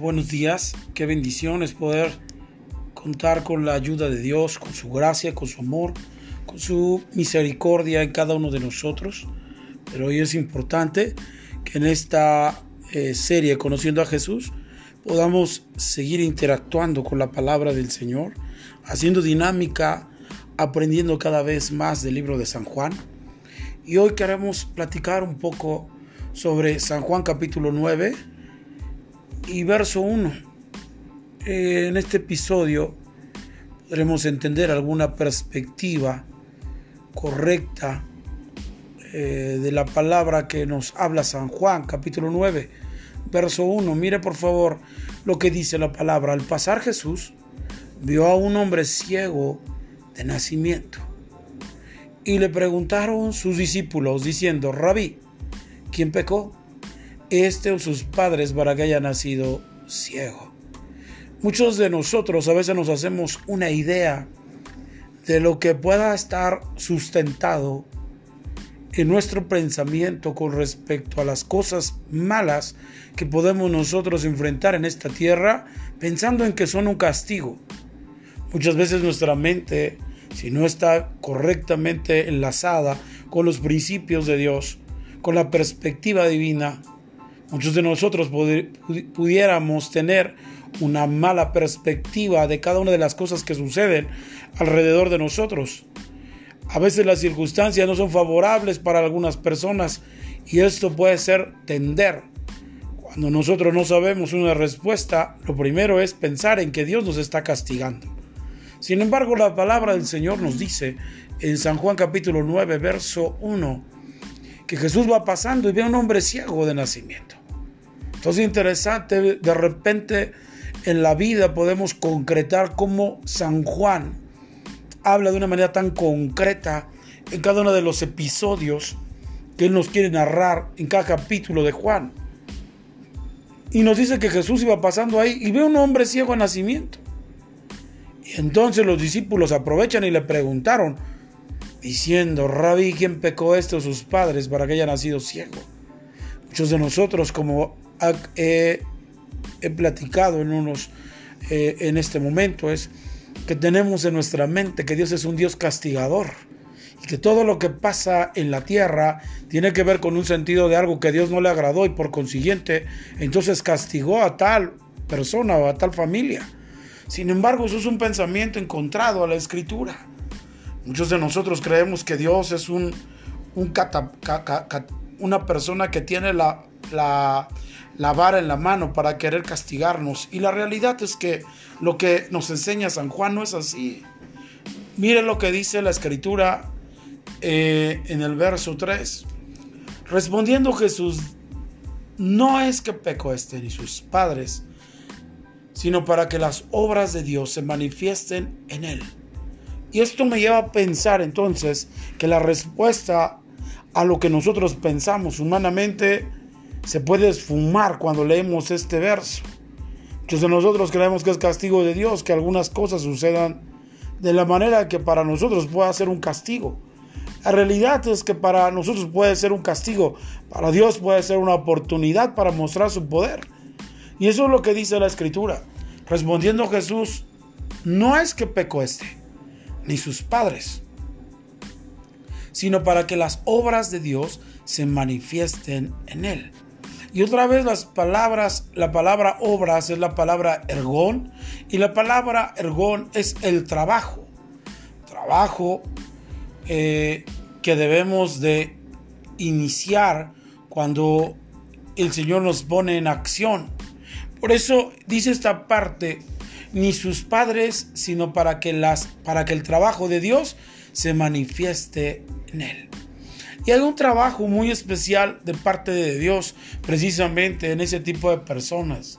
buenos días. Qué bendición es poder contar con la ayuda de Dios, con su gracia, con su amor, con su misericordia en cada uno de nosotros. Pero hoy es importante que en esta eh, serie Conociendo a Jesús podamos seguir interactuando con la palabra del Señor, haciendo dinámica, aprendiendo cada vez más del libro de San Juan. Y hoy queremos platicar un poco sobre San Juan capítulo 9 y verso 1. Eh, en este episodio podremos entender alguna perspectiva correcta eh, de la palabra que nos habla San Juan, capítulo 9, verso 1. Mire por favor lo que dice la palabra. Al pasar Jesús vio a un hombre ciego de nacimiento y le preguntaron sus discípulos diciendo, Rabí, ¿quién pecó? Este o sus padres para que haya nacido ciego. Muchos de nosotros a veces nos hacemos una idea de lo que pueda estar sustentado en nuestro pensamiento con respecto a las cosas malas que podemos nosotros enfrentar en esta tierra pensando en que son un castigo. Muchas veces nuestra mente, si no está correctamente enlazada con los principios de Dios, con la perspectiva divina, Muchos de nosotros pudiéramos tener una mala perspectiva de cada una de las cosas que suceden alrededor de nosotros. A veces las circunstancias no son favorables para algunas personas y esto puede ser tender. Cuando nosotros no sabemos una respuesta, lo primero es pensar en que Dios nos está castigando. Sin embargo, la palabra del Señor nos dice en San Juan capítulo 9, verso 1, que Jesús va pasando y ve a un hombre ciego de nacimiento. Entonces es interesante, de repente en la vida podemos concretar cómo San Juan habla de una manera tan concreta en cada uno de los episodios que él nos quiere narrar en cada capítulo de Juan. Y nos dice que Jesús iba pasando ahí y ve a un hombre ciego de nacimiento. Y entonces los discípulos aprovechan y le preguntaron, diciendo, Rabí, ¿quién pecó esto sus padres para que haya nacido ciego? Muchos de nosotros, como he, platicado en unos eh, en este momento, es que tenemos en nuestra mente que Dios es un Dios castigador y que todo lo que pasa en la tierra tiene que ver con un sentido de algo que Dios no le agradó y por consiguiente entonces castigó a tal persona o a tal familia. Sin embargo, eso es un pensamiento encontrado a la escritura. Muchos de nosotros creemos que Dios es un, una persona que tiene la, la, vara en la mano para querer castigarnos. Y la realidad es que lo que nos enseña San Juan no es así. Mire lo que dice la escritura eh, en el verso 3. Respondiendo Jesús, no es que pecó este ni sus padres, sino para que las obras de Dios se manifiesten en él. Y esto me lleva a pensar entonces que la respuesta a lo que nosotros pensamos humanamente se puede esfumar cuando leemos este verso. Muchos nosotros creemos que es castigo de Dios, que algunas cosas sucedan de la manera que para nosotros pueda ser un castigo. La realidad es que para nosotros puede ser un castigo, para Dios puede ser una oportunidad para mostrar su poder. Y eso es lo que dice la escritura. Respondiendo Jesús, no es que pecó este, ni sus padres, sino para que las obras de Dios se manifiesten en él. Y otra vez las palabras, la palabra obras es la palabra ergón y la palabra ergón es el trabajo. Trabajo eh, que debemos de iniciar cuando el Señor nos pone en acción. Por eso dice esta parte ni sus padres, sino para que, las, para que el trabajo de Dios se manifieste en él. Y hay un trabajo muy especial de parte de Dios precisamente en ese tipo de personas,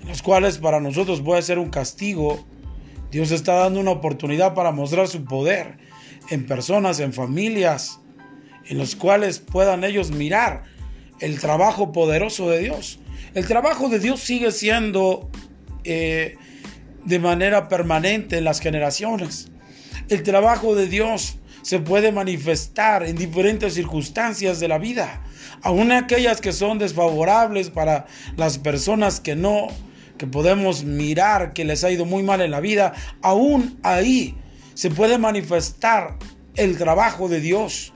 en los cuales para nosotros puede ser un castigo. Dios está dando una oportunidad para mostrar su poder en personas, en familias, en los cuales puedan ellos mirar el trabajo poderoso de Dios. El trabajo de Dios sigue siendo eh, de manera permanente en las generaciones. El trabajo de Dios se puede manifestar en diferentes circunstancias de la vida, aun aquellas que son desfavorables para las personas que no que podemos mirar que les ha ido muy mal en la vida, aún ahí se puede manifestar el trabajo de Dios.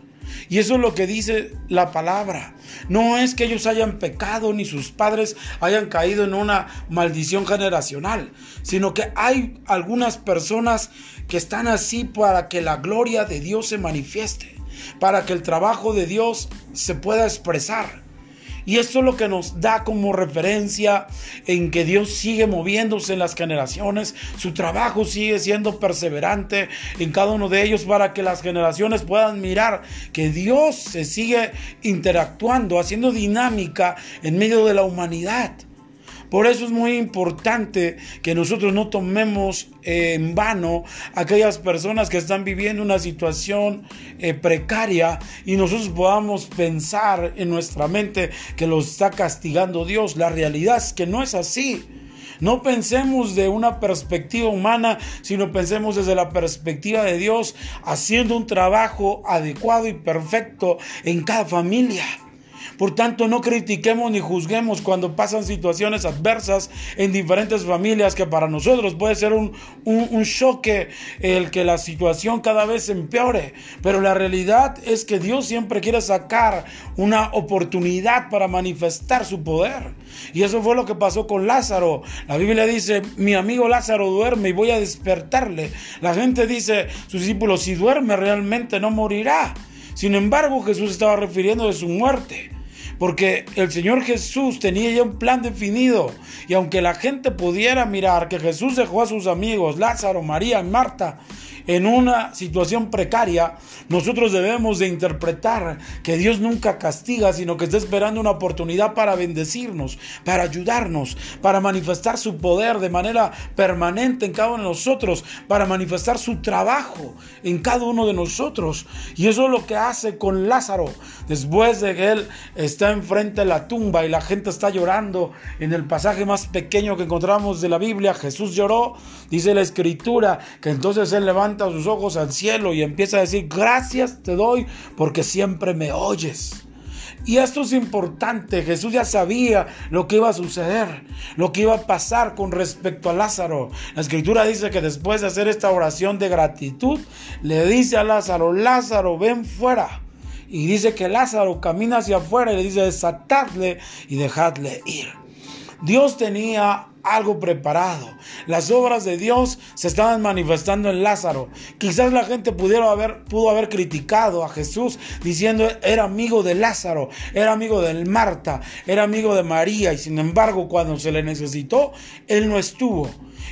Y eso es lo que dice la palabra. No es que ellos hayan pecado ni sus padres hayan caído en una maldición generacional, sino que hay algunas personas que están así para que la gloria de Dios se manifieste, para que el trabajo de Dios se pueda expresar. Y esto es lo que nos da como referencia en que Dios sigue moviéndose en las generaciones, su trabajo sigue siendo perseverante en cada uno de ellos para que las generaciones puedan mirar que Dios se sigue interactuando, haciendo dinámica en medio de la humanidad. Por eso es muy importante que nosotros no tomemos en vano aquellas personas que están viviendo una situación eh, precaria y nosotros podamos pensar en nuestra mente que los está castigando Dios. La realidad es que no es así. No pensemos de una perspectiva humana, sino pensemos desde la perspectiva de Dios, haciendo un trabajo adecuado y perfecto en cada familia. Por tanto, no critiquemos ni juzguemos cuando pasan situaciones adversas en diferentes familias que para nosotros puede ser un, un, choque el que la situación cada vez empeore. Pero la realidad es que Dios siempre quiere sacar una oportunidad para manifestar su poder. Y eso fue lo que pasó con Lázaro. La Biblia dice, mi amigo Lázaro duerme y voy a despertarle. La gente dice, sus discípulos, si duerme realmente no morirá. Sin embargo, Jesús estaba refiriendo de su muerte. Porque el Señor Jesús tenía ya un plan definido. Y aunque la gente pudiera mirar que Jesús dejó a sus amigos, Lázaro, María y Marta, en una situación precaria, nosotros debemos de interpretar que Dios nunca castiga, sino que está esperando una oportunidad para bendecirnos, para ayudarnos, para manifestar su poder de manera permanente en cada uno de nosotros, para manifestar su trabajo en cada uno de nosotros. Y eso es lo que hace con Lázaro. Después de que él está enfrente de la tumba y la gente está llorando, en el pasaje más pequeño que encontramos de la Biblia, Jesús lloró, dice la escritura, que entonces él levanta sus ojos al cielo y empieza a decir, gracias te doy porque siempre me oyes. Y esto es importante, Jesús ya sabía lo que iba a suceder, lo que iba a pasar con respecto a Lázaro. La escritura dice que después de hacer esta oración de gratitud, le dice a Lázaro, Lázaro, ven fuera. Y dice que Lázaro camina hacia afuera y le dice, desatadle y dejadle ir. Dios tenía algo preparado. Las obras de Dios se estaban manifestando en Lázaro. Quizás la gente pudiera haber, pudo haber criticado a Jesús diciendo era amigo de Lázaro, era amigo de Marta, era amigo de María y sin embargo cuando se le necesitó, él no estuvo.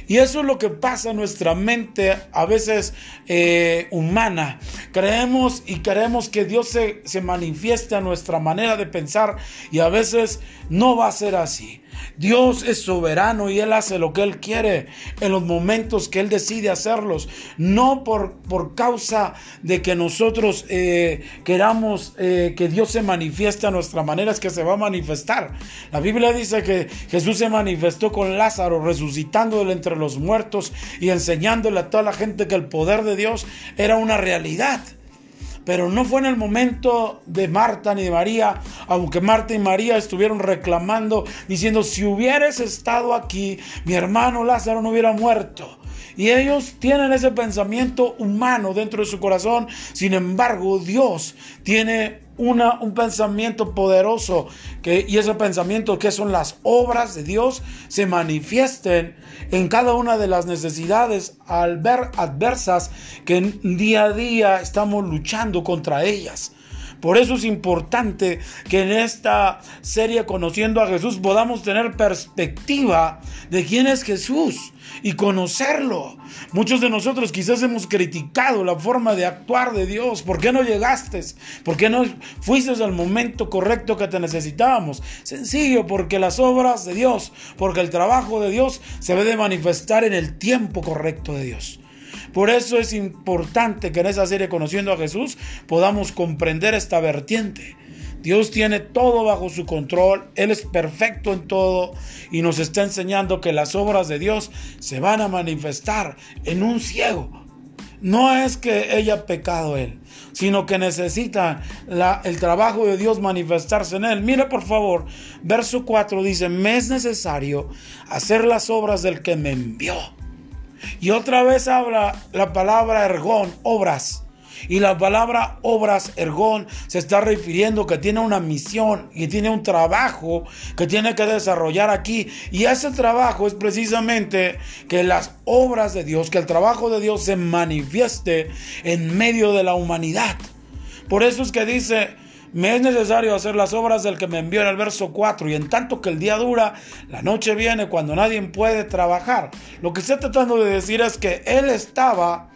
Y eso es lo que pasa en nuestra mente a veces eh, humana. Creemos y queremos que Dios se, se manifieste a nuestra manera de pensar y a veces no va a ser así. Dios es soberano y Él hace lo que Él quiere en los momentos que Él decide hacerlos. No por, por causa de que nosotros eh, queramos eh, que Dios se manifieste a nuestra manera, es que se va a manifestar. La Biblia dice que Jesús se manifestó con Lázaro, resucitándole entre los muertos y enseñándole a toda la gente que el poder de Dios era una realidad. Pero no fue en el momento de Marta ni de María, aunque Marta y María estuvieron reclamando, diciendo, si hubieras estado aquí, mi hermano Lázaro no hubiera muerto. Y ellos tienen ese pensamiento humano dentro de su corazón. Sin embargo, Dios tiene una, un pensamiento poderoso que, y ese pensamiento que son las obras de Dios se manifiesten en cada una de las necesidades al ver adversas que día a día estamos luchando contra ellas. Por eso es importante que en esta serie Conociendo a Jesús podamos tener perspectiva de quién es Jesús y conocerlo. Muchos de nosotros quizás hemos criticado la forma de actuar de Dios. ¿Por qué no llegaste? ¿Por qué no fuiste al momento correcto que te necesitábamos? Sencillo, porque las obras de Dios, porque el trabajo de Dios se debe manifestar en el tiempo correcto de Dios. Por eso es importante que en esa serie Conociendo a Jesús podamos comprender esta vertiente. Dios tiene todo bajo su control, Él es perfecto en todo y nos está enseñando que las obras de Dios se van a manifestar en un ciego, No es que haya pecado él, sino que necesita el trabajo de Dios manifestarse en él. Mire por favor, verso 4 dice, me es necesario hacer las obras del que me envió. Y otra vez habla la palabra ergón, obras. Y la palabra obras, ergón, se está refiriendo que tiene una misión y tiene un trabajo que tiene que desarrollar aquí. Y ese trabajo es precisamente que las obras de Dios, que el trabajo de Dios se manifieste en medio de la humanidad. Por eso es que dice, me es necesario hacer las obras del que me envió en el verso 4 y en tanto que el día dura, la noche viene cuando nadie puede trabajar. Lo que está tratando de decir es que él estaba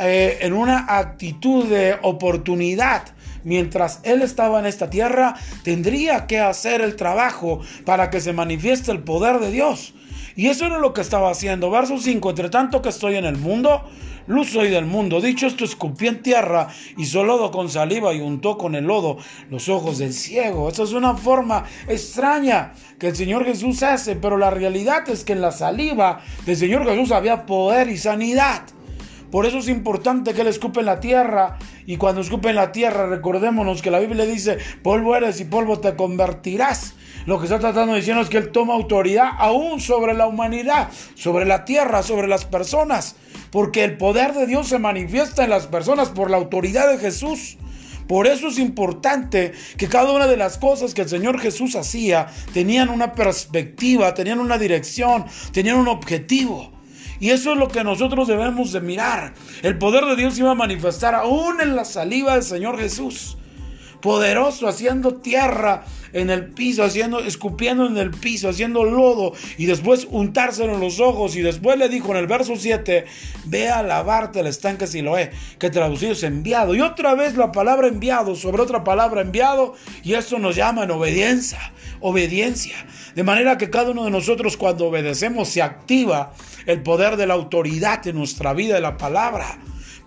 eh, en una actitud de oportunidad. Mientras Él estaba en esta tierra, tendría que hacer el trabajo para que se manifieste el poder de Dios. Y eso era lo que estaba haciendo. Verso 5, entre tanto que estoy en el mundo, luz soy del mundo. Dicho esto, escupí en tierra, hizo lodo con saliva y untó con el lodo los ojos del ciego. Esa es una forma extraña que el Señor Jesús hace, pero la realidad es que en la saliva del Señor Jesús había poder y sanidad. Por eso es importante que Él escupe en la tierra. Y cuando escupe en la tierra, recordémonos que la Biblia dice, polvo eres y polvo te convertirás. Lo que está tratando de decir es que Él toma autoridad aún sobre la humanidad, sobre la tierra, sobre las personas. Porque el poder de Dios se manifiesta en las personas por la autoridad de Jesús. Por eso es importante que cada una de las cosas que el Señor Jesús hacía tenían una perspectiva, tenían una dirección, tenían un objetivo. Y eso es lo que nosotros debemos de mirar. El poder de Dios iba a manifestar aún en la saliva del Señor Jesús. Poderoso, haciendo tierra en el piso, haciendo, escupiendo en el piso, haciendo lodo y después untárselo en los ojos. Y después le dijo en el verso 7, ve a lavarte el estanque Siloé, que traducido es enviado. Y otra vez la palabra enviado sobre otra palabra enviado. Y esto nos llama en obediencia, obediencia. De manera que cada uno de nosotros cuando obedecemos se activa el poder de la autoridad en nuestra vida de la palabra.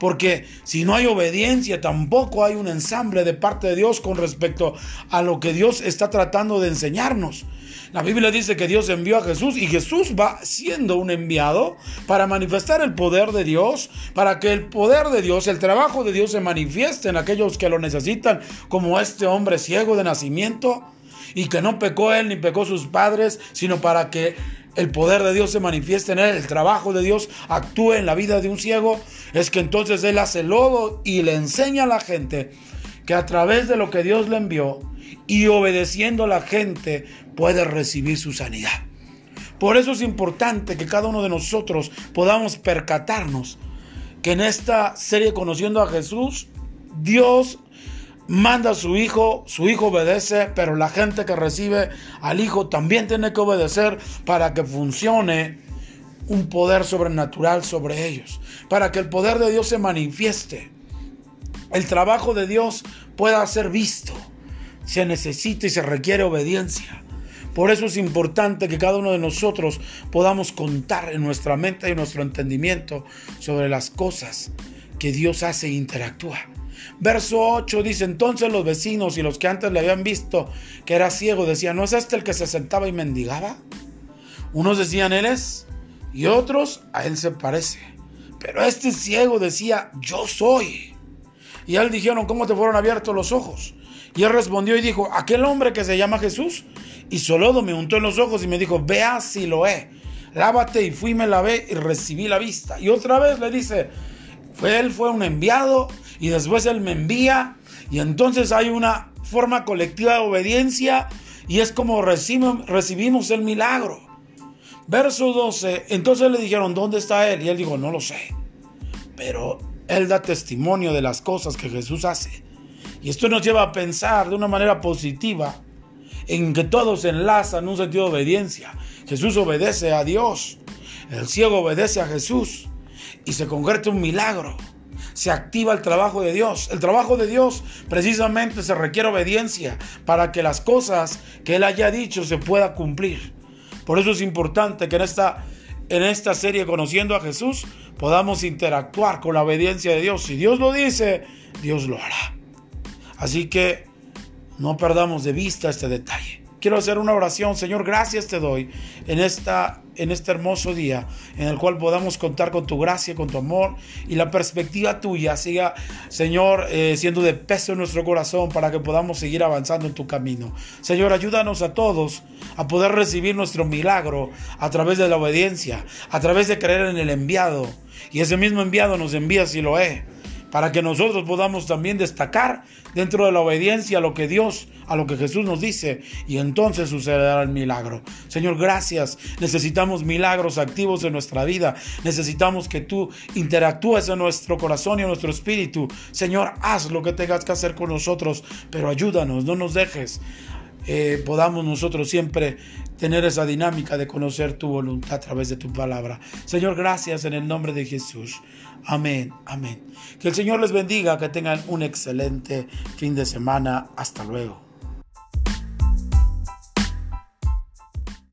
Porque si no hay obediencia, tampoco hay un ensamble de parte de Dios con respecto a lo que Dios está tratando de enseñarnos. La Biblia dice que Dios envió a Jesús y Jesús va siendo un enviado para manifestar el poder de Dios, para que el poder de Dios, el trabajo de Dios se manifieste en aquellos que lo necesitan, como este hombre ciego de nacimiento y que no pecó él ni pecó sus padres, sino para que el poder de Dios se manifieste en él, el trabajo de Dios actúe en la vida de un ciego, es que entonces él hace lodo y le enseña a la gente que a través de lo que Dios le envió y obedeciendo a la gente puede recibir su sanidad. Por eso es importante que cada uno de nosotros podamos percatarnos que en esta serie Conociendo a Jesús, Dios manda a su hijo, su hijo obedece, pero la gente que recibe al hijo también tiene que obedecer para que funcione un poder sobrenatural sobre ellos, para que el poder de Dios se manifieste, el trabajo de Dios pueda ser visto. Se necesita y se requiere obediencia. Por eso es importante que cada uno de nosotros podamos contar en nuestra mente y nuestro entendimiento sobre las cosas que Dios hace e interactúa. Verso 8 dice, entonces los vecinos y los que antes le habían visto que era ciego decían, ¿no es este el que se sentaba y mendigaba? Unos decían, él es, y otros, a él se parece. Pero este ciego decía, yo soy. Y él dijeron, ¿cómo te fueron abiertos los ojos? Y él respondió y dijo, aquel hombre que se llama Jesús, y solo me untó en los ojos y me dijo, vea si lo he. Lávate y fui, me lavé y recibí la vista. Y otra vez le dice, él fue un enviado y después Él me envía y entonces hay una forma colectiva de obediencia y es como recibimos, el milagro. Verso 12, entonces le dijeron, ¿dónde está Él? Y Él dijo, no lo sé. Pero Él da testimonio de las cosas que Jesús hace. Y esto nos lleva a pensar de una manera positiva en que todos enlazan un sentido de obediencia. Jesús obedece a Dios. El ciego obedece a Jesús y se convierte un milagro. Se activa el trabajo de Dios. El trabajo de Dios precisamente se requiere obediencia para que las cosas que Él haya dicho se pueda cumplir. Por eso es importante que en esta, en esta serie Conociendo a Jesús podamos interactuar con la obediencia de Dios. Si Dios lo dice, Dios lo hará. Así que no perdamos de vista este detalle. Quiero hacer una oración. Señor, gracias te doy en, esta, en este hermoso día en el cual podamos contar con tu gracia, con tu amor y la perspectiva tuya siga, Señor, eh, siendo de peso en nuestro corazón para que podamos seguir avanzando en tu camino. Señor, ayúdanos a todos a poder recibir nuestro milagro a través de la obediencia, a través de creer en el enviado. Y ese mismo enviado nos envía si lo es para que nosotros podamos también destacar dentro de la obediencia a lo que Dios, a lo que Jesús nos dice, y entonces sucederá el milagro. Señor, gracias. Necesitamos milagros activos en nuestra vida. Necesitamos que tú interactúes en nuestro corazón y en nuestro espíritu. Señor, haz lo que tengas que hacer con nosotros, pero ayúdanos, no nos dejes. Eh, podamos nosotros siempre tener esa dinámica de conocer tu voluntad a través de tu palabra. Señor, gracias en el nombre de Jesús. Amén, amén. Que el Señor les bendiga, que tengan un excelente fin de semana. Hasta luego.